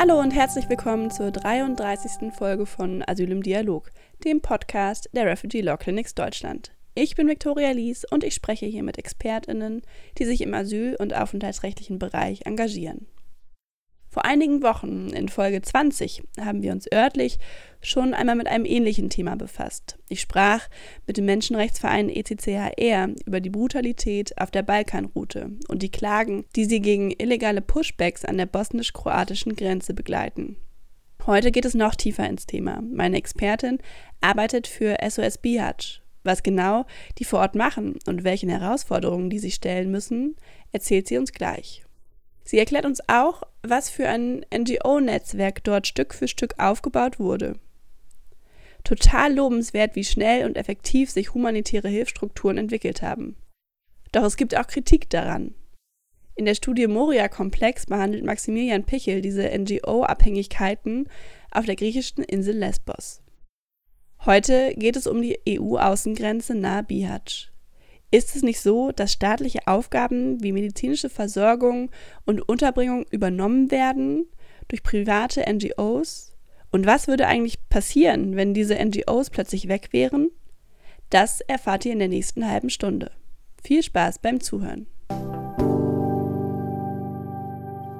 Hallo und herzlich willkommen zur 33. Folge von Asyl im Dialog, dem Podcast der Refugee Law Clinics Deutschland. Ich bin Viktoria Lies und ich spreche hier mit ExpertInnen, die sich im asyl- und aufenthaltsrechtlichen Bereich engagieren. Vor einigen Wochen, in Folge 20, haben wir uns örtlich schon einmal mit einem ähnlichen Thema befasst. Ich sprach mit dem Menschenrechtsverein ECCHR über die Brutalität auf der Balkanroute und die Klagen, die sie gegen illegale Pushbacks an der bosnisch-kroatischen Grenze begleiten. Heute geht es noch tiefer ins Thema. Meine Expertin arbeitet für SOS Bihac. Was genau die vor Ort machen und welchen Herausforderungen die sie stellen müssen, erzählt sie uns gleich. Sie erklärt uns auch, was für ein NGO-Netzwerk dort Stück für Stück aufgebaut wurde. Total lobenswert, wie schnell und effektiv sich humanitäre Hilfsstrukturen entwickelt haben. Doch es gibt auch Kritik daran. In der Studie Moria-Komplex behandelt Maximilian Pichel diese NGO-Abhängigkeiten auf der griechischen Insel Lesbos. Heute geht es um die EU-Außengrenze nahe Bihać. Ist es nicht so, dass staatliche Aufgaben wie medizinische Versorgung und Unterbringung übernommen werden durch private NGOs? Und was würde eigentlich passieren, wenn diese NGOs plötzlich weg wären? Das erfahrt ihr in der nächsten halben Stunde. Viel Spaß beim Zuhören.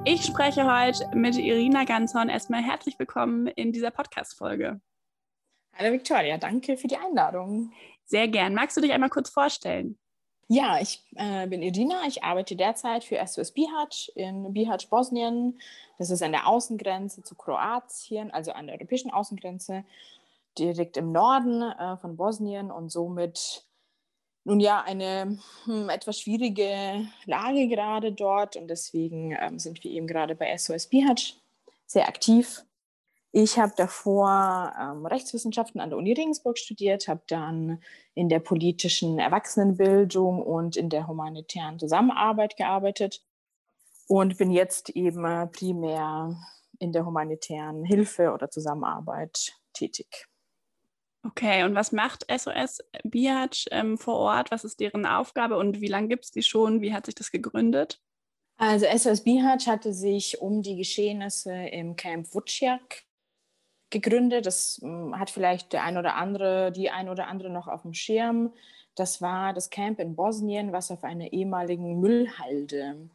Ich spreche heute mit Irina Ganzhorn. Erstmal herzlich willkommen in dieser Podcast-Folge. Hallo Victoria, danke für die Einladung. Sehr gern. Magst du dich einmal kurz vorstellen? Ja, ich äh, bin Irina. Ich arbeite derzeit für SOS Bihać in Bihać, Bosnien. Das ist an der Außengrenze zu Kroatien, also an der europäischen Außengrenze, direkt im Norden äh, von Bosnien und somit nun ja eine hm, etwas schwierige Lage gerade dort. Und deswegen ähm, sind wir eben gerade bei SOS Bihać sehr aktiv ich habe davor ähm, Rechtswissenschaften an der Uni Regensburg studiert, habe dann in der politischen Erwachsenenbildung und in der humanitären Zusammenarbeit gearbeitet und bin jetzt eben äh, primär in der humanitären Hilfe oder Zusammenarbeit tätig. Okay, und was macht SOS Biatch ähm, vor Ort? Was ist deren Aufgabe und wie lange gibt es die schon? Wie hat sich das gegründet? Also SOS Bihać hatte sich um die Geschehnisse im Camp Vuciak gegründet. Das hm, hat vielleicht der ein oder andere, die ein oder andere noch auf dem Schirm. Das war das Camp in Bosnien, was auf einer ehemaligen Müllhalde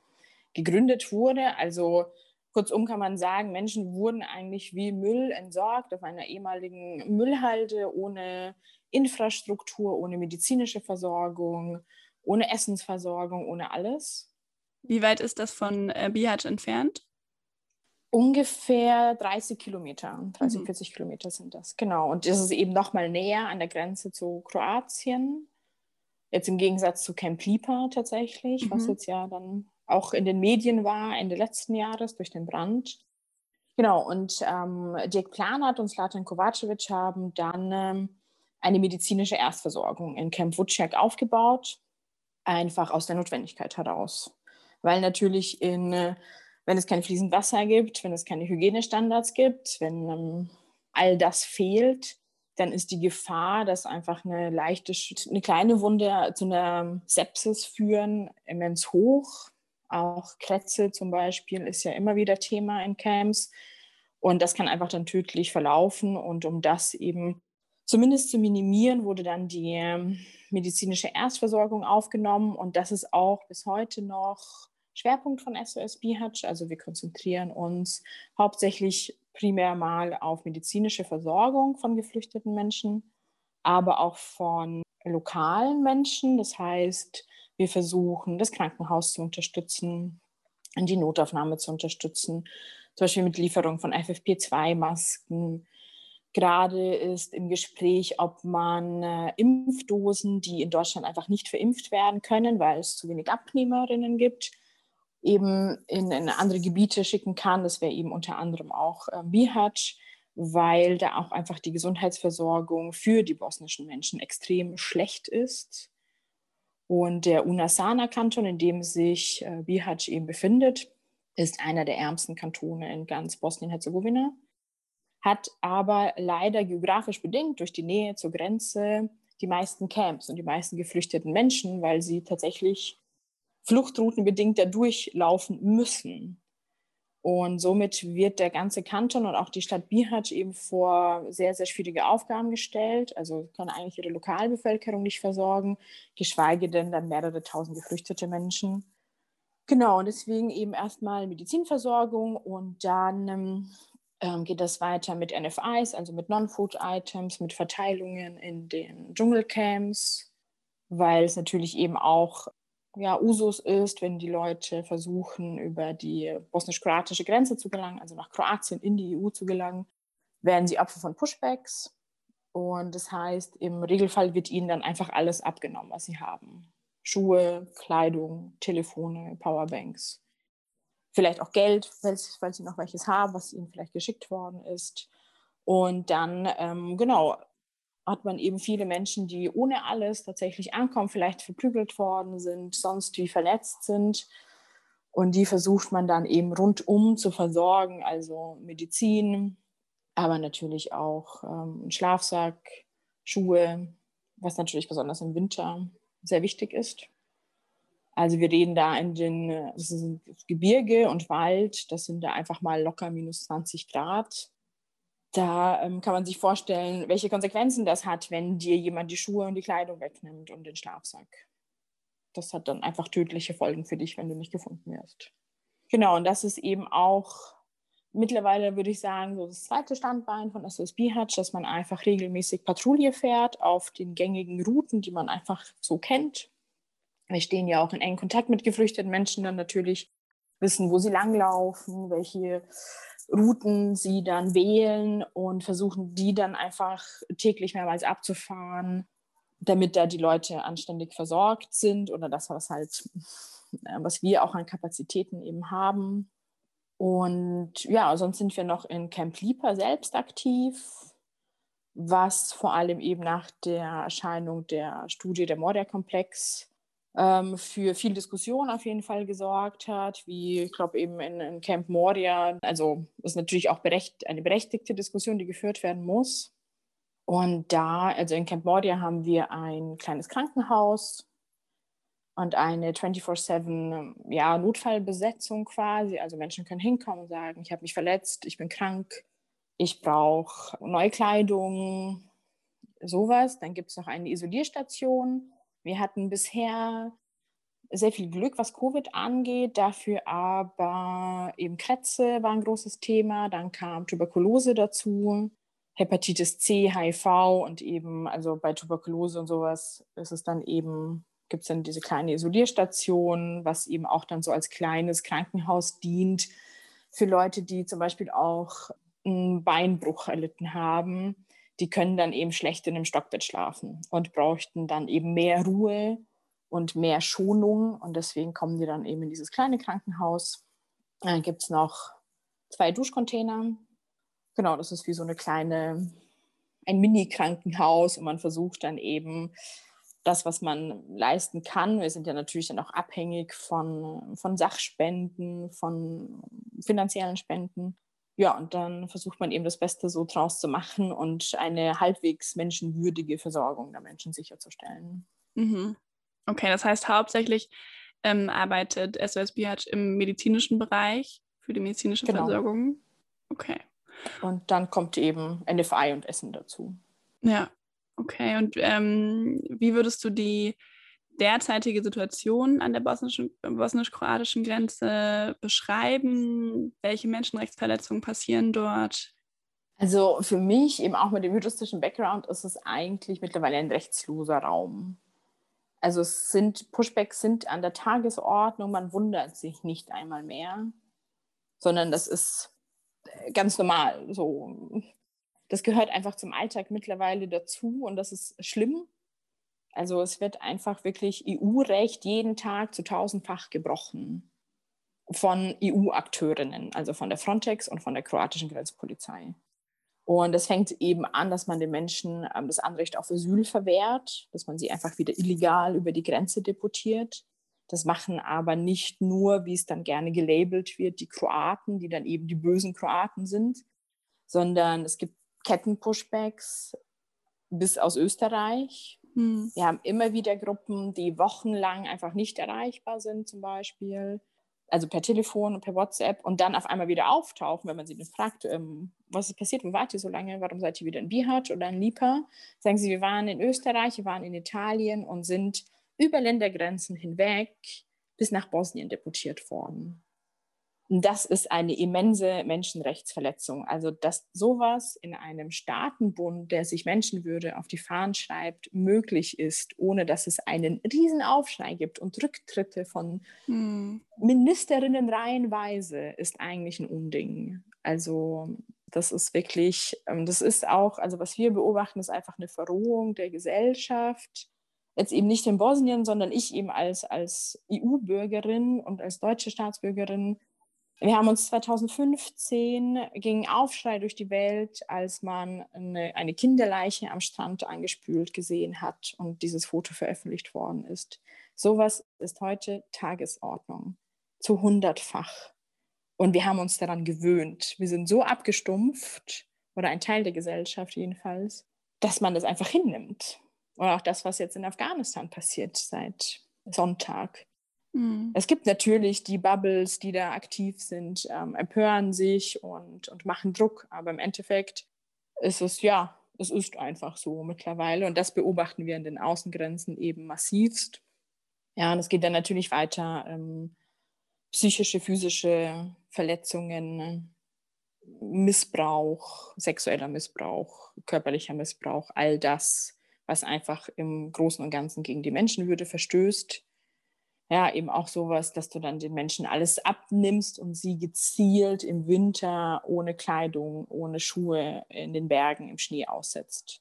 gegründet wurde. Also kurzum kann man sagen, Menschen wurden eigentlich wie Müll entsorgt auf einer ehemaligen Müllhalde ohne Infrastruktur, ohne medizinische Versorgung, ohne Essensversorgung, ohne alles. Wie weit ist das von äh, Bihać entfernt? Ungefähr 30 Kilometer, 30, mhm. 40 Kilometer sind das, genau. Und das ist eben noch mal näher an der Grenze zu Kroatien. Jetzt im Gegensatz zu Camp Lipa tatsächlich, mhm. was jetzt ja dann auch in den Medien war Ende letzten Jahres durch den Brand. Genau, und ähm, Dirk Planert und Slatan Kovacevic haben dann ähm, eine medizinische Erstversorgung in Camp Vuciak aufgebaut, einfach aus der Notwendigkeit heraus. Weil natürlich in äh, wenn es kein fließend Wasser gibt, wenn es keine Hygienestandards gibt, wenn ähm, all das fehlt, dann ist die Gefahr, dass einfach eine leichte, eine kleine Wunde zu einer Sepsis führen, immens hoch. Auch Krätze zum Beispiel ist ja immer wieder Thema in Camps. Und das kann einfach dann tödlich verlaufen. Und um das eben zumindest zu minimieren, wurde dann die ähm, medizinische Erstversorgung aufgenommen. Und das ist auch bis heute noch Schwerpunkt von SOS Bihać. Also wir konzentrieren uns hauptsächlich primär mal auf medizinische Versorgung von geflüchteten Menschen, aber auch von lokalen Menschen. Das heißt, wir versuchen, das Krankenhaus zu unterstützen, die Notaufnahme zu unterstützen, zum Beispiel mit Lieferung von FFP2-Masken. Gerade ist im Gespräch, ob man äh, Impfdosen, die in Deutschland einfach nicht verimpft werden können, weil es zu wenig Abnehmerinnen gibt, eben in, in andere Gebiete schicken kann. Das wäre eben unter anderem auch äh, Bihać, weil da auch einfach die Gesundheitsversorgung für die bosnischen Menschen extrem schlecht ist. Und der Unasana-Kanton, in dem sich äh, Bihać eben befindet, ist einer der ärmsten Kantone in ganz Bosnien-Herzegowina, hat aber leider geografisch bedingt durch die Nähe zur Grenze die meisten Camps und die meisten geflüchteten Menschen, weil sie tatsächlich Fluchtrouten bedingt da durchlaufen müssen. Und somit wird der ganze Kanton und auch die Stadt Bihać eben vor sehr, sehr schwierige Aufgaben gestellt. Also kann eigentlich ihre Lokalbevölkerung nicht versorgen, geschweige denn dann mehrere tausend geflüchtete Menschen. Genau, und deswegen eben erstmal Medizinversorgung und dann ähm, ähm geht das weiter mit NFIs, also mit Non-Food-Items, mit Verteilungen in den Dschungelcamps, weil es natürlich eben auch ja, Usus ist, wenn die Leute versuchen, über die bosnisch-kroatische Grenze zu gelangen, also nach Kroatien in die EU zu gelangen, werden sie Opfer von Pushbacks. Und das heißt, im Regelfall wird ihnen dann einfach alles abgenommen, was sie haben. Schuhe, Kleidung, Telefone, Powerbanks. Vielleicht auch Geld, falls, falls sie noch welches haben, was ihnen vielleicht geschickt worden ist. Und dann, ähm, genau, hat man eben viele Menschen, die ohne alles tatsächlich ankommen, vielleicht verprügelt worden sind, sonst wie verletzt sind. Und die versucht man dann eben rundum zu versorgen, also Medizin, aber natürlich auch ähm, Schlafsack, Schuhe, was natürlich besonders im Winter sehr wichtig ist. Also wir reden da in den Gebirge und Wald, das sind da einfach mal locker minus 20 Grad da ähm, kann man sich vorstellen, welche Konsequenzen das hat, wenn dir jemand die Schuhe und die Kleidung wegnimmt und den Schlafsack. Das hat dann einfach tödliche Folgen für dich, wenn du nicht gefunden wirst. Genau, und das ist eben auch mittlerweile, würde ich sagen, so das zweite Standbein von SOS Bihatch, dass man einfach regelmäßig Patrouille fährt auf den gängigen Routen, die man einfach so kennt. Wir stehen ja auch in engen Kontakt mit geflüchteten Menschen dann natürlich, wissen, wo sie langlaufen, welche Routen sie dann wählen und versuchen, die dann einfach täglich mehrmals abzufahren, damit da die Leute anständig versorgt sind oder das, was halt, äh, was wir auch an Kapazitäten eben haben. Und ja, sonst sind wir noch in Camp Lieper selbst aktiv, was vor allem eben nach der Erscheinung der Studie der Moria-Komplex ähm, für viel Diskussion auf jeden Fall gesorgt hat, wie ich glaube eben in, in, Camp Moria. Also ist natürlich auch berecht, eine berechtigte Diskussion, die geführt werden muss. Und da, also in Camp Moria haben wir ein kleines Krankenhaus und eine 24-7 ja, Notfallbesetzung quasi. Also Menschen können hinkommen und sagen, ich habe mich verletzt, ich bin krank, ich brauche Neukleidung, sowas. Dann gibt es noch eine Isolierstation wir hatten bisher sehr viel Glück, was Covid angeht, dafür aber eben Krätze war ein großes Thema, dann kam Tuberkulose dazu, Hepatitis C, HIV und eben, also bei Tuberkulose und sowas ist es dann eben, gibt es dann diese kleine Isolierstation, was eben auch dann so als kleines Krankenhaus dient für Leute, die zum Beispiel auch einen Beinbruch erlitten haben die können dann eben schlecht in einem Stockbett schlafen und bräuchten dann eben mehr Ruhe und mehr Schonung. Und deswegen kommen die dann eben in dieses kleine Krankenhaus. Dann gibt es noch zwei Duschcontainer. Genau, das ist wie so eine kleine, ein Mini-Krankenhaus und man versucht dann eben das, was man leisten kann. Wir sind ja natürlich dann auch abhängig von, von Sachspenden, von finanziellen Spenden ja, und dann versucht man eben das Beste so draus zu machen und eine halbwegs menschenwürdige Versorgung der Menschen sicherzustellen. Mhm. Okay, das heißt hauptsächlich ähm, arbeitet SOS Bihatch im medizinischen Bereich für die medizinische genau. Versorgung. Okay. Und dann kommt eben NFI und Essen dazu. Ja, okay. Und ähm, wie würdest du die derzeitige Situation an der bosnisch-kroatischen Grenze beschreiben? Welche Menschenrechtsverletzungen passieren dort? Also für mich, eben auch mit dem juristischen Background, ist es eigentlich mittlerweile ein rechtsloser Raum. Also es sind, Pushbacks sind an der Tagesordnung, man wundert sich nicht einmal mehr, sondern das ist ganz normal. So. Das gehört einfach zum Alltag mittlerweile dazu und das ist schlimm, also es wird einfach wirklich EU-Recht jeden Tag zu tausendfach gebrochen von EU-Akteurinnen, also von der Frontex und von der kroatischen Grenzpolizei. Und es fängt eben an, dass man den Menschen ähm, das Anrecht auf Asyl verwehrt, dass man sie einfach wieder illegal über die Grenze deportiert. Das machen aber nicht nur, wie es dann gerne gelabelt wird, die Kroaten, die dann eben die bösen Kroaten sind, sondern es gibt Kettenpushbacks bis aus Österreich, hm. Wir haben immer wieder Gruppen, die wochenlang einfach nicht erreichbar sind, zum Beispiel. also per Telefon und per WhatsApp und dann auf einmal wieder auftauchen, wenn man sie dann fragt, ähm, was ist passiert, wo wart ihr so lange, warum seid ihr wieder in Bihat oder in Lipa? Sagen sie, wir waren in Österreich, wir waren in Italien und sind über Ländergrenzen hinweg bis nach Bosnien deportiert worden. Das ist eine immense Menschenrechtsverletzung. Also, dass sowas in einem Staatenbund, der sich Menschenwürde auf die Fahnen schreibt, möglich ist, ohne dass es einen riesen Aufschrei gibt und Rücktritte von hm. Ministerinnen reihenweise, ist eigentlich ein Unding. Also, das ist wirklich, ähm, das ist auch, also was wir beobachten, ist einfach eine Verrohung der Gesellschaft. Jetzt eben nicht in Bosnien, sondern ich eben als, als EU-Bürgerin und als deutsche Staatsbürgerin wir haben uns 2015 ging Aufschrei durch die Welt, als man eine, eine, Kinderleiche am Strand angespült gesehen hat und dieses Foto veröffentlicht worden ist. Sowas ist heute Tagesordnung zu hundertfach. Und wir haben uns daran gewöhnt. Wir sind so abgestumpft, oder ein Teil der Gesellschaft jedenfalls, dass man das einfach hinnimmt. Und auch das, was jetzt in Afghanistan passiert seit Sonntag. Mhm. Es gibt natürlich die Bubbles, die da aktiv sind, ähm, empören sich und, und machen Druck, aber im Endeffekt ist es ja, es ist einfach so mittlerweile und das beobachten wir in den Außengrenzen eben massivst. Ja, und es geht dann natürlich weiter. Ähm, psychische, physische Verletzungen, Missbrauch, sexueller Missbrauch, körperlicher Missbrauch, all das, was einfach im Großen und Ganzen gegen die Menschenwürde verstößt ja, eben auch sowas, dass du dann den Menschen alles abnimmst und sie gezielt im Winter ohne Kleidung, ohne Schuhe in den Bergen im Schnee aussetzt.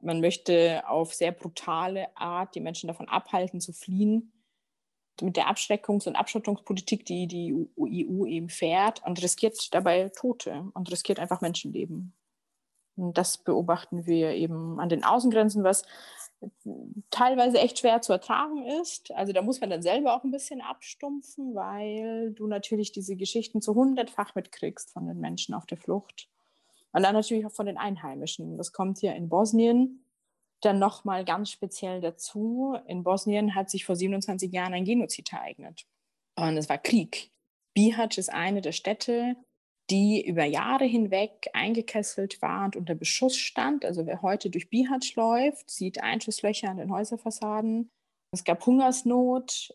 Man möchte auf sehr brutale Art die Menschen davon abhalten, zu fliehen. Mit der Abschreckungs- und Abschottungspolitik, die die EU eben fährt und riskiert dabei Tote und riskiert einfach Menschenleben. Und das beobachten wir eben an den Außengrenzen, was teilweise echt schwer zu ertragen ist. Also da muss man dann selber auch ein bisschen abstumpfen, weil du natürlich diese Geschichten zu hundertfach mitkriegst von den Menschen auf der Flucht. Und dann natürlich auch von den Einheimischen. Das kommt hier in Bosnien dann nochmal ganz speziell dazu. In Bosnien hat sich vor 27 Jahren ein Genozid ereignet. Und es war Krieg. Bihać ist eine der Städte, die über Jahre hinweg eingekesselt war und unter Beschuss stand. Also wer heute durch Bihać läuft, sieht Einschusslöcher an den Häuserfassaden. Es gab Hungersnot,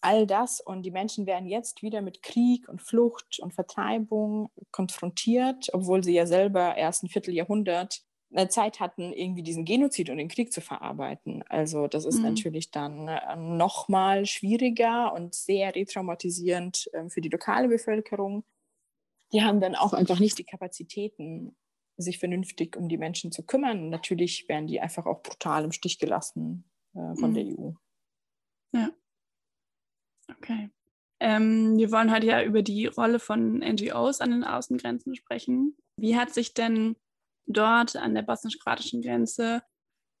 all das. Und die Menschen werden jetzt wieder mit Krieg und Flucht und Vertreibung konfrontiert, obwohl sie ja selber erst ein Vierteljahrhundert Zeit hatten, irgendwie diesen Genozid und den Krieg zu verarbeiten. Also das ist mhm. natürlich dann äh, noch mal schwieriger und sehr retraumatisierend äh, für die lokale Bevölkerung die haben dann auch einfach nicht die Kapazitäten, sich vernünftig um die Menschen zu kümmern. natürlich werden die einfach auch brutal im Stich gelassen äh, von mhm. der EU. Ja. Okay. Ähm, wir wollen heute ja über die Rolle von NGOs an den Außengrenzen sprechen. Wie hat sich denn dort an der bosnisch-kroatischen Grenze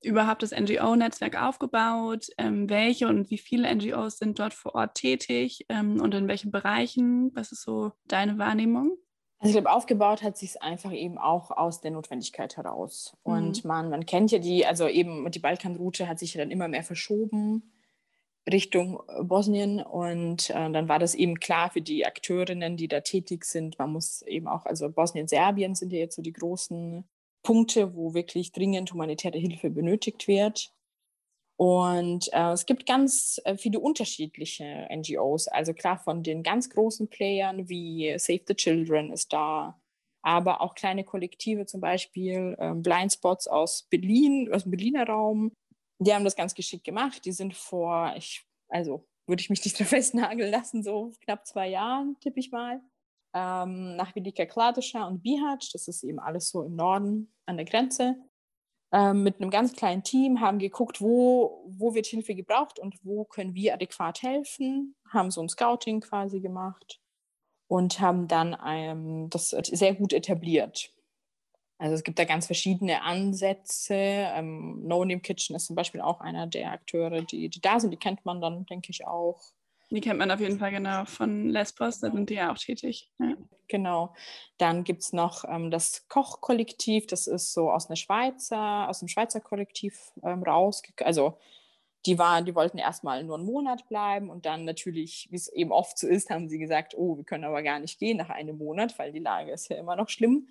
überhaupt das NGO-Netzwerk aufgebaut? Ähm, welche und wie viele NGOs sind dort vor Ort tätig ähm, und in welchen Bereichen? Was ist so deine Wahrnehmung? Also ich glaube, aufgebaut hat sich es einfach eben auch aus der Notwendigkeit heraus. Mhm. Und man, man kennt ja die, also eben die Balkanroute hat sich ja dann immer mehr verschoben Richtung äh, Bosnien. Und äh, dann war das eben klar für die Akteurinnen, die da tätig sind. Man muss eben auch, also Bosnien, Serbien sind ja jetzt so die großen Punkte, wo wirklich dringend humanitäre Hilfe benötigt wird. Und äh, es gibt ganz äh, viele unterschiedliche NGOs. Also klar, von den ganz großen Playern wie Save the Children ist da, aber auch kleine Kollektive, zum Beispiel äh, Blindspots aus Berlin, aus dem Berliner Raum. Die haben das ganz geschickt gemacht. Die sind vor, ich, also würde ich mich nicht festnageln lassen, so knapp zwei Jahren, tippe ich mal, ähm, nach Velika Kladuša und Bihać. Das ist eben alles so im Norden an der Grenze mit einem ganz kleinen Team, haben geguckt, wo, wo wird Hilfe gebraucht und wo können wir adäquat helfen, haben so ein Scouting quasi gemacht und haben dann ähm, das sehr gut etabliert. Also es gibt da ganz verschiedene Ansätze. Ähm, no Name Kitchen ist zum Beispiel auch einer der Akteure, die, die da sind. Die kennt man dann, denke ich, auch. Die kennt man auf jeden Fall genau von Lesbos, da sind die ja auch tätig. Ja. Genau. Dann gibt es noch ähm, das Kochkollektiv, das ist so aus einer Schweizer, aus dem Schweizer Kollektiv ähm, raus, also Die, waren, die wollten erstmal nur einen Monat bleiben und dann natürlich, wie es eben oft so ist, haben sie gesagt, oh, wir können aber gar nicht gehen nach einem Monat, weil die Lage ist ja immer noch schlimm.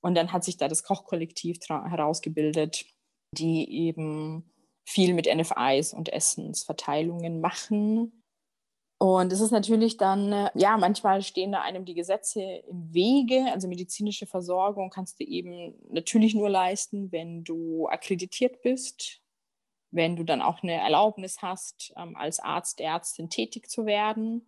Und dann hat sich da das Kochkollektiv herausgebildet, die eben viel mit NFIs und Essensverteilungen machen. Und es ist natürlich dann, äh, ja, manchmal stehen da einem die Gesetze im Wege. Also medizinische Versorgung kannst du eben natürlich nur leisten, wenn du akkreditiert bist, wenn du dann auch eine Erlaubnis hast, ähm, als Arzt, Ärztin tätig zu werden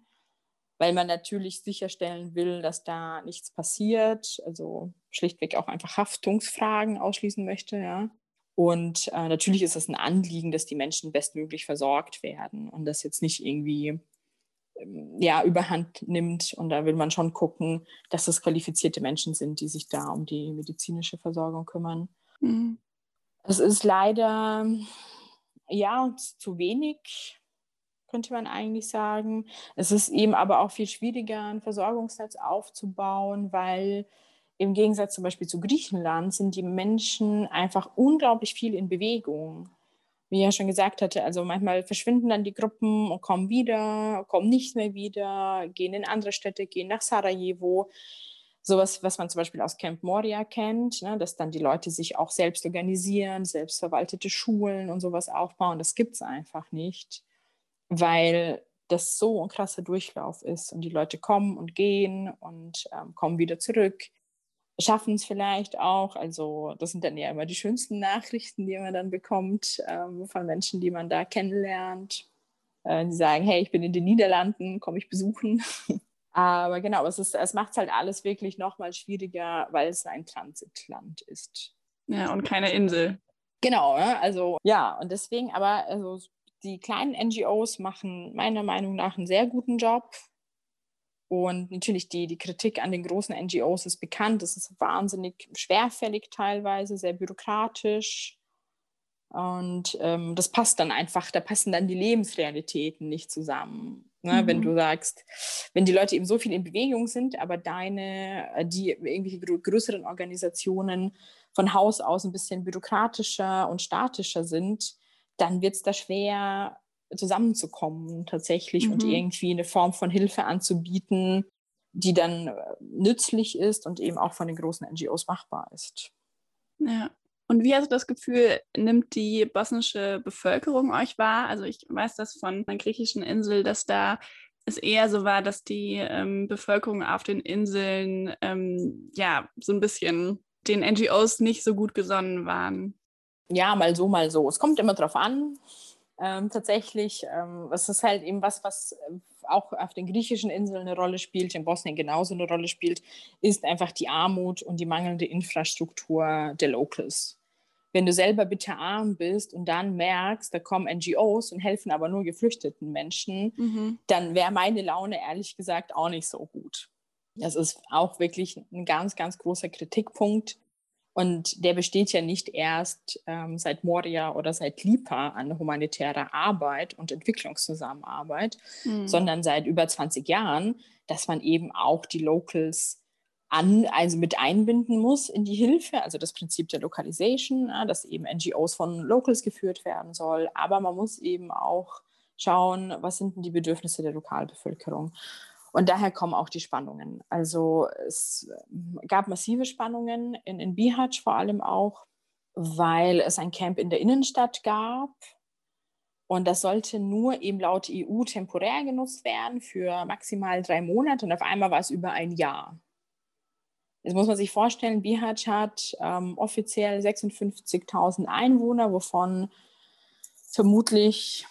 weil man natürlich sicherstellen will, dass da nichts passiert, also schlichtweg auch einfach Haftungsfragen ausschließen möchte, ja. Und äh, natürlich ist es ein Anliegen, dass die Menschen bestmöglich versorgt werden und das jetzt nicht irgendwie ja, überhand nimmt. Und da will man schon gucken, dass es qualifizierte Menschen sind, die sich da um die medizinische Versorgung kümmern. Mhm. Es ist leider ja zu wenig könnte man eigentlich sagen. Es ist eben aber auch viel schwieriger, ein Versorgungsnetz aufzubauen, weil im Gegensatz zum Beispiel zu Griechenland sind die Menschen einfach unglaublich viel in Bewegung. Wie ja schon gesagt hatte, also manchmal verschwinden dann die Gruppen und kommen wieder, kommen nicht mehr wieder, gehen in andere Städte, gehen nach Sarajevo. Sowas, was man zum Beispiel aus Camp Moria kennt, ne, dass dann die Leute sich auch selbst organisieren, selbstverwaltete Schulen und sowas aufbauen. Das gibt es einfach nicht weil das so ein krasser Durchlauf ist und die Leute kommen und gehen und ähm, kommen wieder zurück, schaffen es vielleicht auch. Also das sind dann ja immer die schönsten Nachrichten, die man dann bekommt ähm, von Menschen, die man da kennenlernt. Äh, die sagen, hey, ich bin in den Niederlanden, komme ich besuchen. Aber genau, es, es macht es halt alles wirklich nochmal schwieriger, weil es ein Transitland ist. Ja, und keine Insel. Genau, ne? also ja, und deswegen, aber also die kleinen NGOs machen meiner Meinung nach einen sehr guten Job. Und natürlich die, die Kritik an den großen NGOs ist bekannt. Es ist wahnsinnig schwerfällig teilweise, sehr bürokratisch. Und ähm, das passt dann einfach, da passen dann die Lebensrealitäten nicht zusammen. Ne? Mhm. Wenn du sagst, wenn die Leute eben so viel in Bewegung sind, aber deine, äh, die irgendwelche größeren Organisationen von Haus aus ein bisschen bürokratischer und statischer sind, dann wird es da schwer zusammenzukommen tatsächlich mhm. und irgendwie eine Form von Hilfe anzubieten, die dann äh, nützlich ist und eben auch von den großen NGOs machbar ist. Ja. Und wie hast du das Gefühl, nimmt die bosnische Bevölkerung euch wahr? Also ich weiß das von einer griechischen Insel, dass da es eher so war, dass die ähm, Bevölkerung auf den Inseln ähm, ja so ein bisschen den NGOs nicht so gut gesonnen waren ja, mal so, mal so. Es kommt immer drauf an. Ähm, tatsächlich, ähm, es ist halt eben was, was äh, auch auf den griechischen Inseln eine Rolle spielt, in Bosnien genauso eine Rolle spielt, ist einfach die Armut und die mangelnde Infrastruktur der Locals. Wenn du selber bitte arm bist und dann merkst, da kommen NGOs und helfen aber nur geflüchteten Menschen, mhm. dann wäre meine Laune ehrlich gesagt auch nicht so gut. Das ist auch wirklich ein ganz, ganz großer Kritikpunkt und der besteht ja nicht erst ähm, seit Moria oder seit Lipa an humanitärer Arbeit und Entwicklungszusammenarbeit, mhm. sondern seit über 20 Jahren, dass man eben auch die Locals an, also mit einbinden muss in die Hilfe, also das Prinzip der Localization, ja, dass eben NGOs von Locals geführt werden soll, aber man muss eben auch schauen, was sind denn die Bedürfnisse der Lokalbevölkerung. Und daher kommen auch die Spannungen. Also es ähm, gab massive Spannungen in, in Bihać vor allem auch, weil es ein Camp in der Innenstadt gab. Und das sollte nur eben laut EU temporär genutzt werden für maximal drei Monate. Und auf einmal war es über ein Jahr. Jetzt muss man sich vorstellen, Bihać hat ähm, offiziell 56.000 Einwohner, wovon vermutlich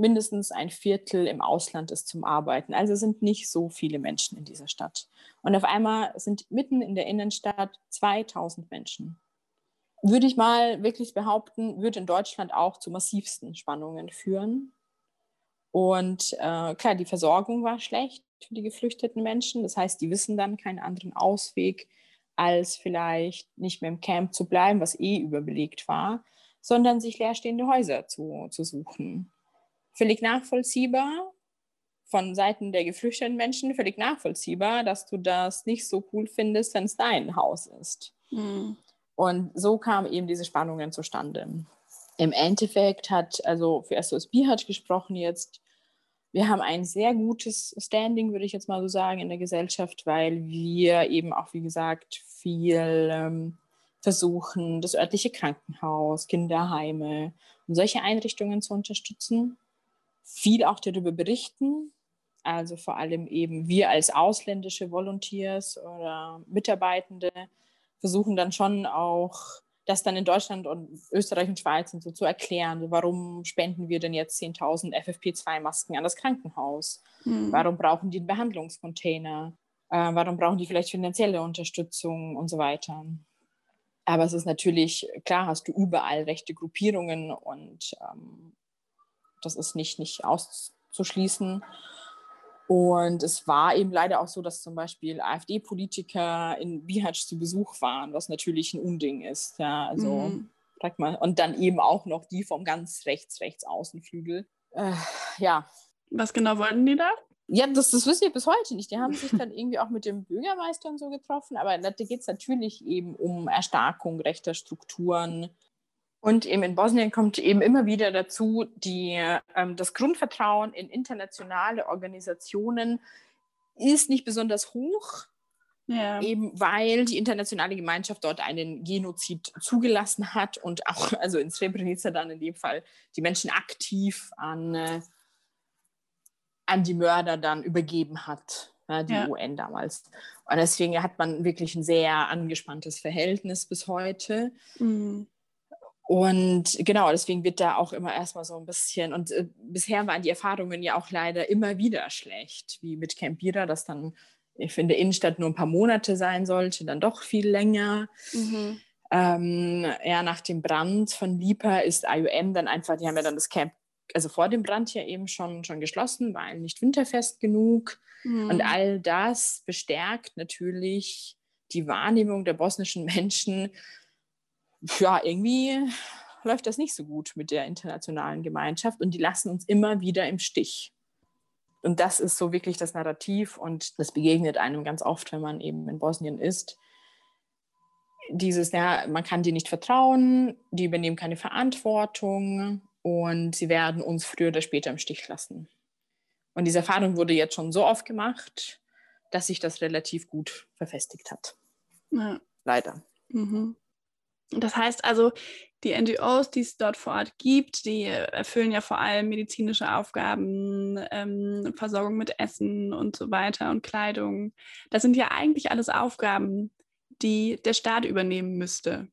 mindestens ein Viertel im Ausland ist zum Arbeiten. Also sind nicht so viele Menschen in dieser Stadt. Und auf einmal sind mitten in der Innenstadt 2000 Menschen. Würde ich mal wirklich behaupten, würde in Deutschland auch zu massivsten Spannungen führen. Und äh, klar, die Versorgung war schlecht für die geflüchteten Menschen. Das heißt, die wissen dann keinen anderen Ausweg, als vielleicht nicht mehr im Camp zu bleiben, was eh überbelegt war, sondern sich leerstehende Häuser zu, zu suchen völlig nachvollziehbar von Seiten der geflüchteten Menschen, völlig nachvollziehbar, dass du das nicht so cool findest, wenn es dein Haus ist. Mhm. Und so kamen eben diese Spannungen zustande. Im Endeffekt hat, also für SOS Bihat gesprochen jetzt, wir haben ein sehr gutes Standing, würde ich jetzt mal so sagen, in der Gesellschaft, weil wir eben auch, wie gesagt, viel ähm, versuchen, das örtliche Krankenhaus, Kinderheime und solche Einrichtungen zu unterstützen. Viel auch darüber berichten. Also vor allem eben wir als ausländische Volunteers oder Mitarbeitende versuchen dann schon auch das dann in Deutschland und Österreich und Schweiz und so zu erklären. Warum spenden wir denn jetzt 10.000 FFP2-Masken an das Krankenhaus? Mhm. Warum brauchen die einen Behandlungscontainer? Äh, warum brauchen die vielleicht finanzielle Unterstützung und so weiter? Aber es ist natürlich, klar hast du überall rechte Gruppierungen und ähm, das ist nicht, nicht auszuschließen. Und es war eben leider auch so, dass zum Beispiel AfD-Politiker in Bihać zu Besuch waren, was natürlich ein Unding ist. Ja, also mhm. mal. Und dann eben auch noch die vom ganz rechts, rechts Außenflügel. Äh, ja. Was genau wollten die da? Ja, das, das wissen wir bis heute nicht. Die haben sich dann irgendwie auch mit dem Bürgermeister und so getroffen, aber da geht es natürlich eben um Erstarkung rechter Strukturen, und eben in Bosnien kommt eben immer wieder dazu, die, ähm, das Grundvertrauen in internationale Organisationen ist nicht besonders hoch, ja. eben weil die internationale Gemeinschaft dort einen Genozid zugelassen hat und auch, also in Srebrenica dann in dem Fall, die Menschen aktiv an, äh, an die Mörder dann übergeben hat, die ja. UN damals. Und deswegen hat man wirklich ein sehr angespanntes Verhältnis bis heute. Mhm. Und genau, deswegen wird da auch immer erstmal so ein bisschen, und äh, bisher waren die Erfahrungen ja auch leider immer wieder schlecht, wie mit Camp Bira, das dann ich finde, Innenstadt nur ein paar Monate sein sollte, dann doch viel länger. Mhm. Ähm, ja, nach dem Brand von Lipa ist IOM dann einfach, die haben ja dann das Camp, also vor dem Brand ja eben schon, schon geschlossen, weil nicht winterfest genug. Mhm. Und all das bestärkt natürlich die Wahrnehmung der bosnischen Menschen ja, irgendwie läuft das nicht so gut mit der internationalen Gemeinschaft und die lassen uns immer wieder im Stich. Und das ist so wirklich das Narrativ und das begegnet einem ganz oft, wenn man eben in Bosnien ist. Dieses, ja, man kann die nicht vertrauen, die übernehmen keine Verantwortung und sie werden uns früher oder später im Stich lassen. Und diese Erfahrung wurde jetzt schon so oft gemacht, dass sich das relativ gut verfestigt hat. Ja. Leider. Mhm. Das heißt also, die NGOs, die es dort vor Ort gibt, die erfüllen ja vor allem medizinische Aufgaben, ähm, Versorgung mit Essen und so weiter und Kleidung. Das sind ja eigentlich alles Aufgaben, die der Staat übernehmen müsste.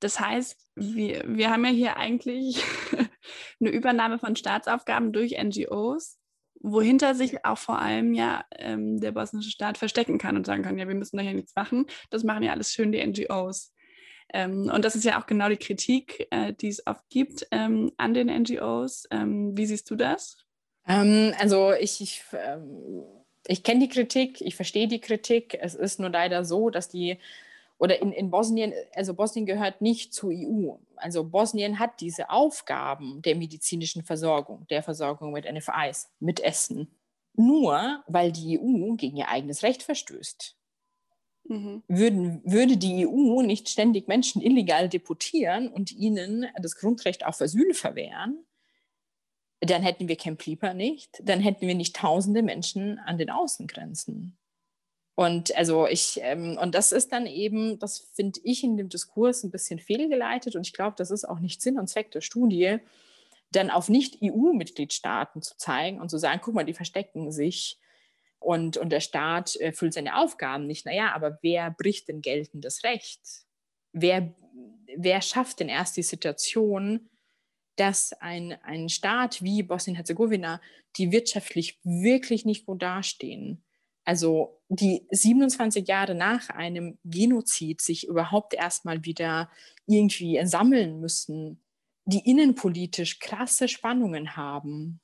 Das heißt, wir, wir haben ja hier eigentlich eine Übernahme von Staatsaufgaben durch NGOs, wohinter sich auch vor allem ja ähm, der bosnische Staat verstecken kann und sagen kann, ja, wir müssen da ja nichts machen. Das machen ja alles schön die NGOs. Ähm, und das ist ja auch genau die Kritik, äh, die es oft gibt ähm, an den NGOs. Ähm, wie siehst du das? Ähm, also ich, ich, ähm, ich kenne die Kritik, ich verstehe die Kritik. Es ist nur leider so, dass die, oder in, in Bosnien, also Bosnien gehört nicht zur EU. Also Bosnien hat diese Aufgaben der medizinischen Versorgung, der Versorgung mit NFIs, mit Essen. Nur weil die EU gegen ihr eigenes Recht verstößt. Mhm. Würden, würde die EU nicht ständig Menschen illegal deportieren und ihnen das Grundrecht auf Asyl verwehren, dann hätten wir Camp Lieper nicht, dann hätten wir nicht tausende Menschen an den Außengrenzen. Und also ich, ähm, und das ist dann eben, das finde ich in dem Diskurs ein bisschen fehlgeleitet und ich glaube, das ist auch nicht Sinn und Zweck der Studie, dann auf Nicht-EU-Mitgliedstaaten zu zeigen und zu sagen, guck mal, die verstecken sich und, und der Staat erfüllt seine Aufgaben nicht. Naja, aber wer bricht denn geltendes Recht? Wer, wer schafft denn erst die Situation, dass ein, ein Staat wie Bosnien-Herzegowina, die wirtschaftlich wirklich nicht gut dastehen, also die 27 Jahre nach einem Genozid sich überhaupt erstmal wieder irgendwie sammeln müssen, die innenpolitisch krasse Spannungen haben,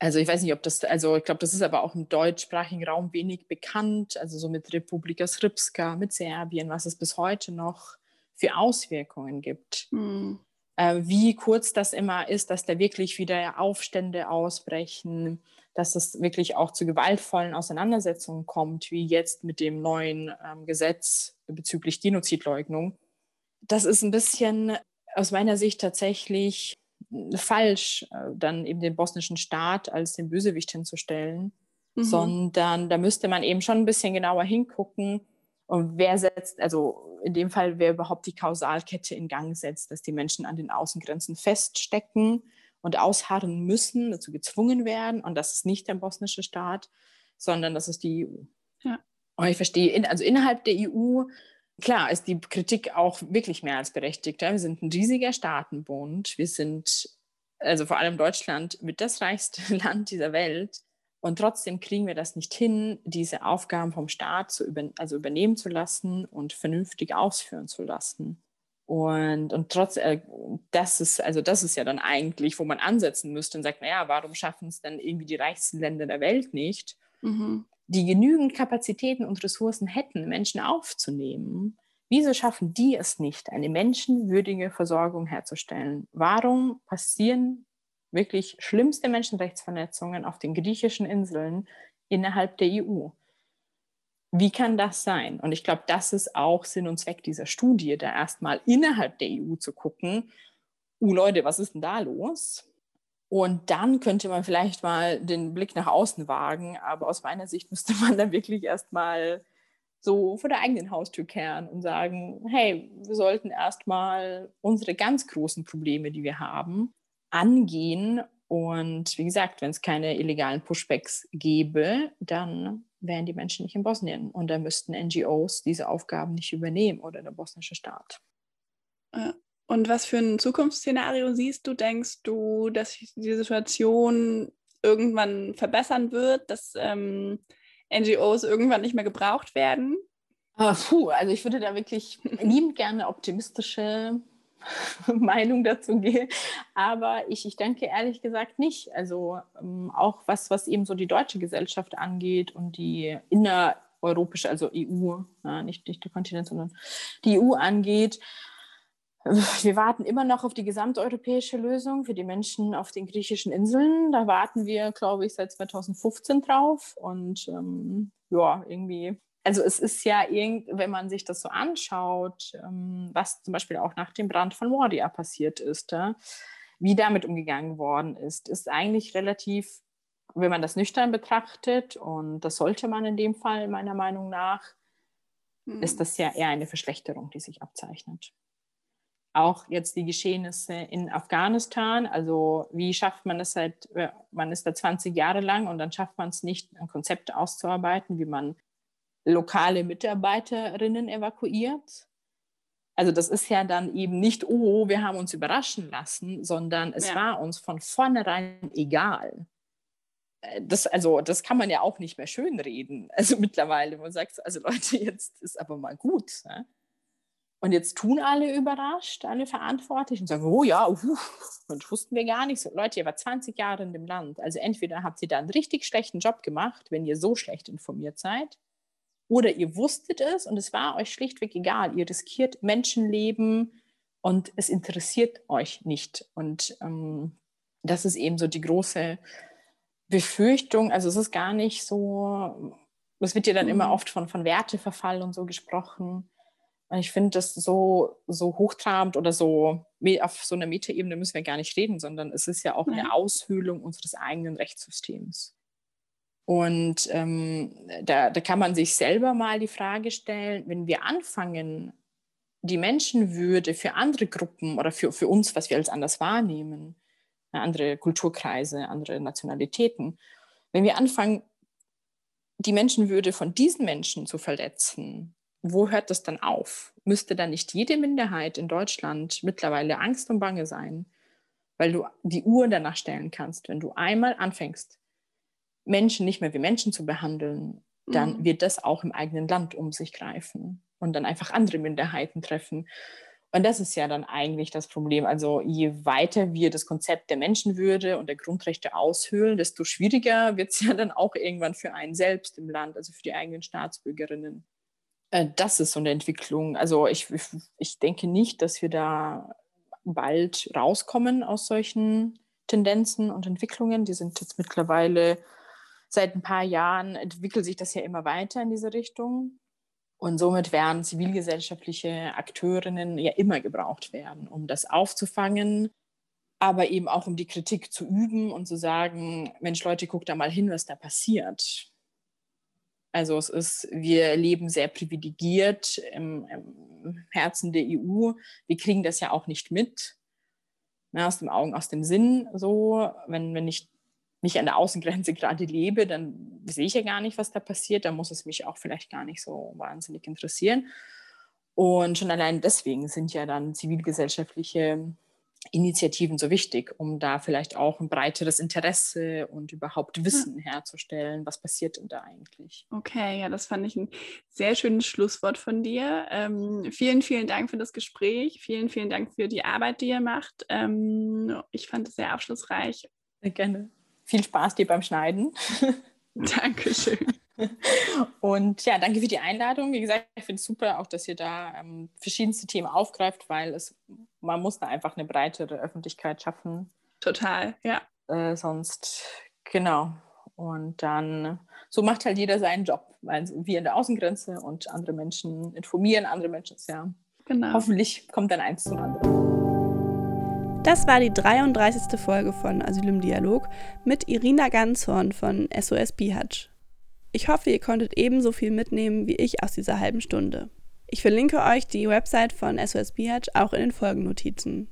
also ich weiß nicht, ob das, also ich glaube, das ist aber auch im deutschsprachigen Raum wenig bekannt, also so mit Republika Srpska, mit Serbien, was es bis heute noch für Auswirkungen gibt. Mhm. Äh, wie kurz das immer ist, dass da wirklich wieder Aufstände ausbrechen, dass es wirklich auch zu gewaltvollen Auseinandersetzungen kommt, wie jetzt mit dem neuen ähm, Gesetz bezüglich Genozidleugnung. Das ist ein bisschen aus meiner Sicht tatsächlich falsch, äh, dann eben den bosnischen Staat als den Bösewicht hinzustellen, mhm. sondern da müsste man eben schon ein bisschen genauer hingucken. Und wer setzt, also in dem Fall, wer überhaupt die Kausalkette in Gang setzt, dass die Menschen an den Außengrenzen feststecken und ausharren müssen, dazu gezwungen werden. Und das ist nicht der bosnische Staat, sondern das ist die EU. Ja. Und ich verstehe, in, also innerhalb der EU, klar, ist die Kritik auch wirklich mehr als berechtigt. Wir sind ein riesiger Staatenbund. Wir sind, also vor allem Deutschland, mit das reichste Land dieser Welt. Und trotzdem kriegen wir das nicht hin, diese Aufgaben vom Staat zu über, also übernehmen zu lassen und vernünftig ausführen zu lassen. Und, und trotz, äh, das ist, also das ist ja dann eigentlich, wo man ansetzen müsste und sagt, naja, warum schaffen es dann irgendwie die reichsten Länder der Welt nicht, mhm. Die genügend Kapazitäten und Ressourcen hätten, Menschen aufzunehmen? Wieso schaffen die es nicht, eine menschenwürdige Versorgung herzustellen? Warum passieren wirklich schlimmste Menschenrechtsverletzungen auf den griechischen Inseln innerhalb der EU. Wie kann das sein? Und ich glaube, das ist auch Sinn und Zweck dieser Studie, da erstmal innerhalb der EU zu gucken, uh Leute, was ist denn da los? Und dann könnte man vielleicht mal den Blick nach außen wagen, aber aus meiner Sicht müsste man dann wirklich erstmal so vor der eigenen Haustür kehren und sagen, hey, wir sollten erstmal unsere ganz großen Probleme, die wir haben, angehen. Und wie gesagt, wenn es keine illegalen Pushbacks gäbe, dann wären die Menschen nicht in Bosnien und dann müssten NGOs diese Aufgaben nicht übernehmen oder der bosnische Staat. Und was für ein Zukunftsszenario siehst du? Denkst du, dass die Situation irgendwann verbessern wird, dass ähm, NGOs irgendwann nicht mehr gebraucht werden? Ah, puh, also ich würde da wirklich liebend gerne optimistische Meinung dazu gehe. Aber ich, ich denke ehrlich gesagt nicht. Also ähm, auch was, was eben so die deutsche Gesellschaft angeht und die innereuropäische, also EU, ja, nicht, nicht der Kontinent, sondern die EU angeht. Wir warten immer noch auf die gesamteuropäische Lösung für die Menschen auf den griechischen Inseln. Da warten wir, glaube ich, seit 2015 drauf. Und ähm, ja, irgendwie also es ist ja, irgend, wenn man sich das so anschaut, ähm, was zum Beispiel auch nach dem Brand von Wardia passiert ist, wie damit umgegangen worden ist, ist eigentlich relativ, wenn man das nüchtern betrachtet, und das sollte man in dem Fall meiner Meinung nach, mhm. ist das ja eher eine Verschlechterung, die sich abzeichnet. Auch jetzt die Geschehnisse in Afghanistan, also wie schafft man es seit, äh, man ist da 20 Jahre lang und dann schafft man es nicht, ein Konzept auszuarbeiten, wie man lokale Mitarbeiterinnen evakuiert. Also das ist ja dann eben nicht, oh, wir haben uns überraschen lassen, sondern es ja. war uns von vornherein egal. Äh, das, also, das kann man ja auch nicht mehr schönreden. Also mittlerweile, wo man sagt, also Leute, jetzt ist aber mal gut. Ne? Und jetzt tun alle überrascht, alle Verantwortlichen und sagen, oh ja, uh, und wussten wir gar nicht so. Leute, ihr wart 20 Jahre in dem Land. Also entweder habt ihr da einen richtig schlechten Job gemacht, wenn ihr so schlecht informiert seid, oder ihr wusstet es und es war euch schlichtweg egal. Ihr riskiert Menschenleben und es interessiert euch nicht. Und ähm, das ist eben so die große Befürchtung. Also es ist gar nicht so, es wird ja dann mhm. immer oft von, von Werteverfall und so gesprochen. Und ich finde das so, so hochtrabend oder so auf so einer Metaebene müssen wir gar nicht reden, sondern es ist ja auch eine Aushöhlung unseres eigenen Rechtssystems. Und ähm, da, da kann man sich selber mal die Frage stellen, wenn wir anfangen, die Menschenwürde für andere Gruppen oder für, für uns, was wir als anders wahrnehmen, andere Kulturkreise, andere Nationalitäten, wenn wir anfangen, die Menschenwürde von diesen Menschen zu verletzen, wo hört das dann auf? Müsste dann nicht jede Minderheit in Deutschland mittlerweile Angst und Bange sein, weil du die Uhr danach stellen kannst, wenn du einmal anfängst, Menschen nicht mehr wie Menschen zu behandeln, dann mhm. wird das auch im eigenen Land um sich greifen und dann einfach andere Minderheiten treffen. Und das ist ja dann eigentlich das Problem. Also je weiter wir das Konzept der Menschenwürde und der Grundrechte aushöhlen, desto schwieriger wird es ja dann auch irgendwann für einen selbst im Land, also für die eigenen Staatsbürgerinnen. Äh, das ist so eine Entwicklung. Also ich, ich denke nicht, dass wir da bald rauskommen aus solchen Tendenzen und Entwicklungen. Die sind jetzt mittlerweile seit ein paar Jahren entwickelt sich das ja immer weiter in diese Richtung. Und somit werden zivilgesellschaftliche Akteurinnen ja immer gebraucht werden, um das aufzufangen. aber eben auch um die Kritik zu üben und zu sagen, Mensch Leute, guckt da mal hin, was da passiert. Also es ist, wir leben sehr privilegiert im, im Herzen der EU. Wir kriegen das ja auch nicht mit. Na, aus dem Augen, aus dem Sinn so. Wenn, wenn ich nicht an der Außengrenze gerade lebe, dann sehe ich ja gar nicht, was da passiert. Da muss es mich auch vielleicht gar nicht so wahnsinnig interessieren. Und schon allein deswegen sind ja dann zivilgesellschaftliche Initiativen so wichtig, um da vielleicht auch ein breiteres Interesse und überhaupt Wissen ja. herzustellen, was passiert denn da eigentlich. Okay, ja, das fand ich ein sehr schönes Schlusswort von dir. Ähm, vielen, vielen Dank für das Gespräch. Vielen, vielen Dank für die Arbeit, die ihr macht. Ähm, ich fand es sehr aufschlussreich. Sehr gerne. Viel Spaß dir beim Schneiden. Dankeschön. Und ja, danke für die Einladung. Wie gesagt, ich finde es super, auch dass ihr da ähm, verschiedenste Themen aufgreift, weil es, man muss da einfach eine breitere Öffentlichkeit schaffen. Total, ja. Äh, sonst, genau. Und dann, so macht halt jeder seinen Job, weil wir in der Außengrenze und andere Menschen informieren, andere Menschen, ja. Genau. Hoffentlich kommt dann eins zum anderen. Das war die 33. Folge von Asyl im Dialog mit Irina Ganzhorn von SOS Bihatsch. Ich hoffe, ihr konntet ebenso viel mitnehmen wie ich aus dieser halben Stunde. Ich verlinke euch die Website von SOS Biatch auch in den Folgennotizen.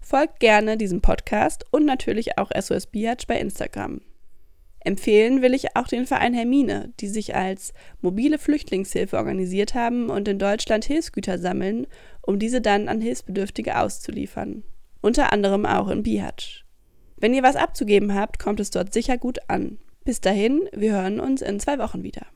Folgt gerne diesem Podcast und natürlich auch SOS Biatch bei Instagram. Empfehlen will ich auch den Verein Hermine, die sich als mobile Flüchtlingshilfe organisiert haben und in Deutschland Hilfsgüter sammeln, um diese dann an Hilfsbedürftige auszuliefern. Unter anderem auch in Bihatsch. Wenn ihr was abzugeben habt, kommt es dort sicher gut an. Bis dahin, wir hören uns in zwei Wochen wieder.